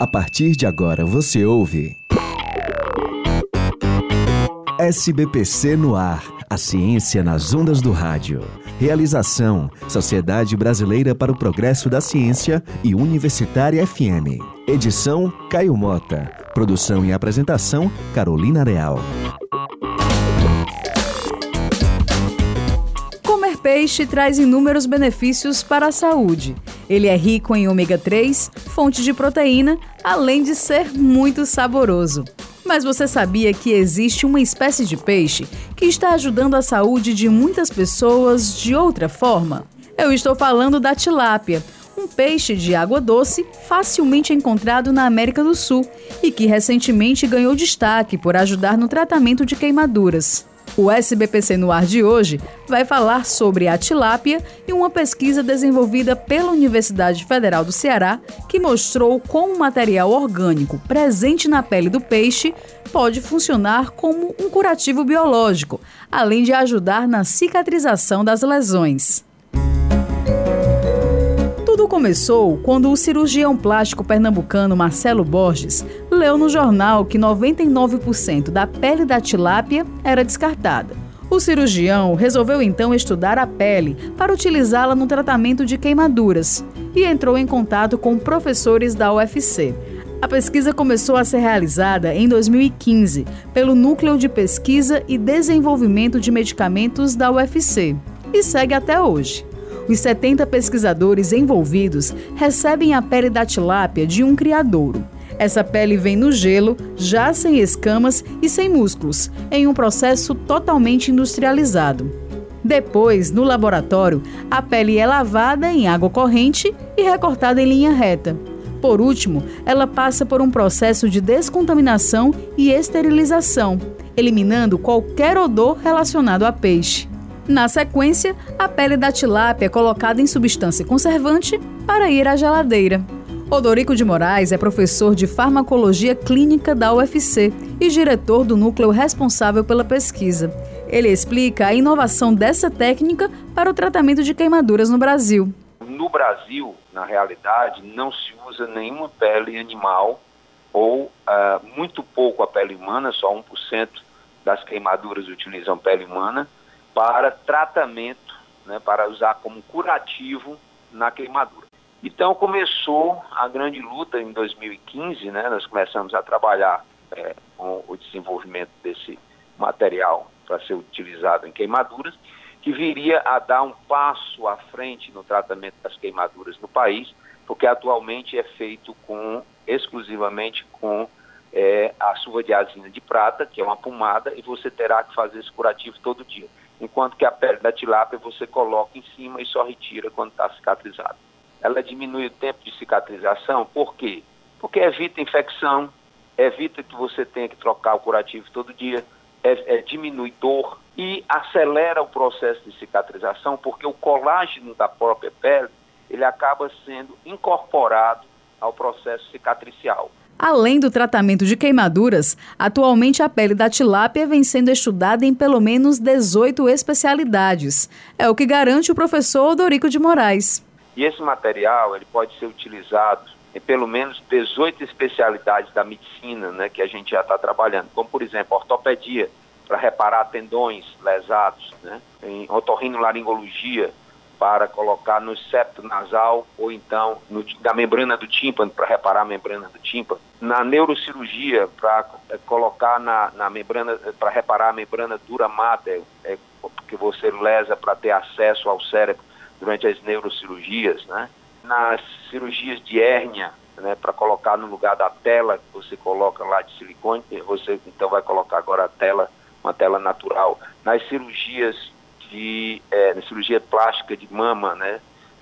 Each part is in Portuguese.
A partir de agora você ouve. SBPC no ar. A ciência nas ondas do rádio. Realização: Sociedade Brasileira para o Progresso da Ciência e Universitária FM. Edição: Caio Mota. Produção e apresentação: Carolina Real. Comer peixe traz inúmeros benefícios para a saúde. Ele é rico em ômega 3, fonte de proteína, além de ser muito saboroso. Mas você sabia que existe uma espécie de peixe que está ajudando a saúde de muitas pessoas de outra forma? Eu estou falando da tilápia, um peixe de água doce facilmente encontrado na América do Sul e que recentemente ganhou destaque por ajudar no tratamento de queimaduras. O SBPC no ar de hoje vai falar sobre a tilápia e uma pesquisa desenvolvida pela Universidade Federal do Ceará que mostrou como o material orgânico presente na pele do peixe pode funcionar como um curativo biológico, além de ajudar na cicatrização das lesões. Começou quando o cirurgião plástico pernambucano Marcelo Borges leu no jornal que 99% da pele da tilápia era descartada. O cirurgião resolveu então estudar a pele para utilizá-la no tratamento de queimaduras e entrou em contato com professores da UFC. A pesquisa começou a ser realizada em 2015 pelo Núcleo de Pesquisa e Desenvolvimento de Medicamentos da UFC e segue até hoje. Os 70 pesquisadores envolvidos recebem a pele da tilápia de um criadouro. Essa pele vem no gelo, já sem escamas e sem músculos, em um processo totalmente industrializado. Depois, no laboratório, a pele é lavada em água corrente e recortada em linha reta. Por último, ela passa por um processo de descontaminação e esterilização, eliminando qualquer odor relacionado a peixe. Na sequência, a pele da tilápia é colocada em substância conservante para ir à geladeira. Odorico de Moraes é professor de farmacologia clínica da UFC e diretor do núcleo responsável pela pesquisa. Ele explica a inovação dessa técnica para o tratamento de queimaduras no Brasil. No Brasil, na realidade, não se usa nenhuma pele animal ou uh, muito pouco a pele humana, só 1% das queimaduras utilizam pele humana para tratamento, né, para usar como curativo na queimadura. Então começou a grande luta em 2015, né, nós começamos a trabalhar é, com o desenvolvimento desse material para ser utilizado em queimaduras, que viria a dar um passo à frente no tratamento das queimaduras no país, porque atualmente é feito com exclusivamente com é, a suva de prata, que é uma pomada, e você terá que fazer esse curativo todo dia enquanto que a pele da tilápia você coloca em cima e só retira quando está cicatrizado. Ela diminui o tempo de cicatrização, por quê? Porque evita infecção, evita que você tenha que trocar o curativo todo dia, é, é, diminui dor e acelera o processo de cicatrização, porque o colágeno da própria pele ele acaba sendo incorporado ao processo cicatricial. Além do tratamento de queimaduras, atualmente a pele da tilápia vem sendo estudada em pelo menos 18 especialidades. É o que garante o professor Odorico de Moraes. E esse material ele pode ser utilizado em pelo menos 18 especialidades da medicina né, que a gente já está trabalhando, como por exemplo ortopedia, para reparar tendões lesados, né, em otorrinolaringologia, para colocar no septo nasal ou então no, da membrana do tímpano, para reparar a membrana do tímpano. Na neurocirurgia, para é, colocar na, na membrana, para reparar a membrana dura mater, é, que você lesa para ter acesso ao cérebro durante as neurocirurgias, né? Nas cirurgias de hérnia, né, para colocar no lugar da tela que você coloca lá de silicone, você então vai colocar agora a tela, uma tela natural. Nas cirurgias de é, cirurgia plástica de mama, né,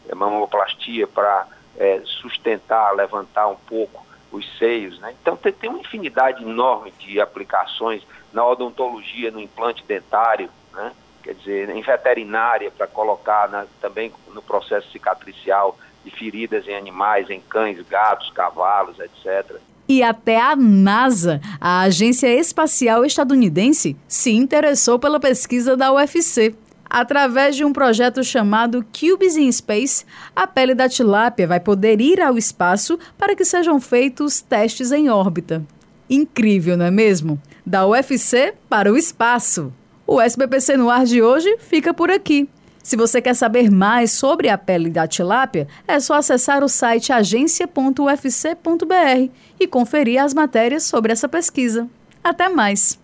é, mamoplastia para é, sustentar, levantar um pouco os seios, né? Então tem, tem, uma infinidade enorme de aplicações na odontologia, no implante dentário, né? Quer dizer, em veterinária para colocar na, também no processo cicatricial de feridas em animais, em cães, gatos, cavalos, etc. E até a NASA, a Agência Espacial Estadunidense, se interessou pela pesquisa da UFC. Através de um projeto chamado Cubes in Space, a pele da tilápia vai poder ir ao espaço para que sejam feitos testes em órbita. Incrível, não é mesmo? Da UFC para o espaço. O SBPC no ar de hoje fica por aqui. Se você quer saber mais sobre a pele da tilápia, é só acessar o site agência.ufc.br e conferir as matérias sobre essa pesquisa. Até mais!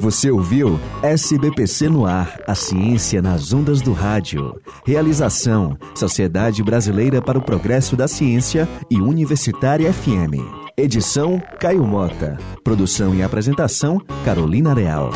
Você ouviu SBPC no ar, a ciência nas ondas do rádio. Realização: Sociedade Brasileira para o Progresso da Ciência e Universitária FM. Edição: Caio Mota. Produção e apresentação: Carolina Real.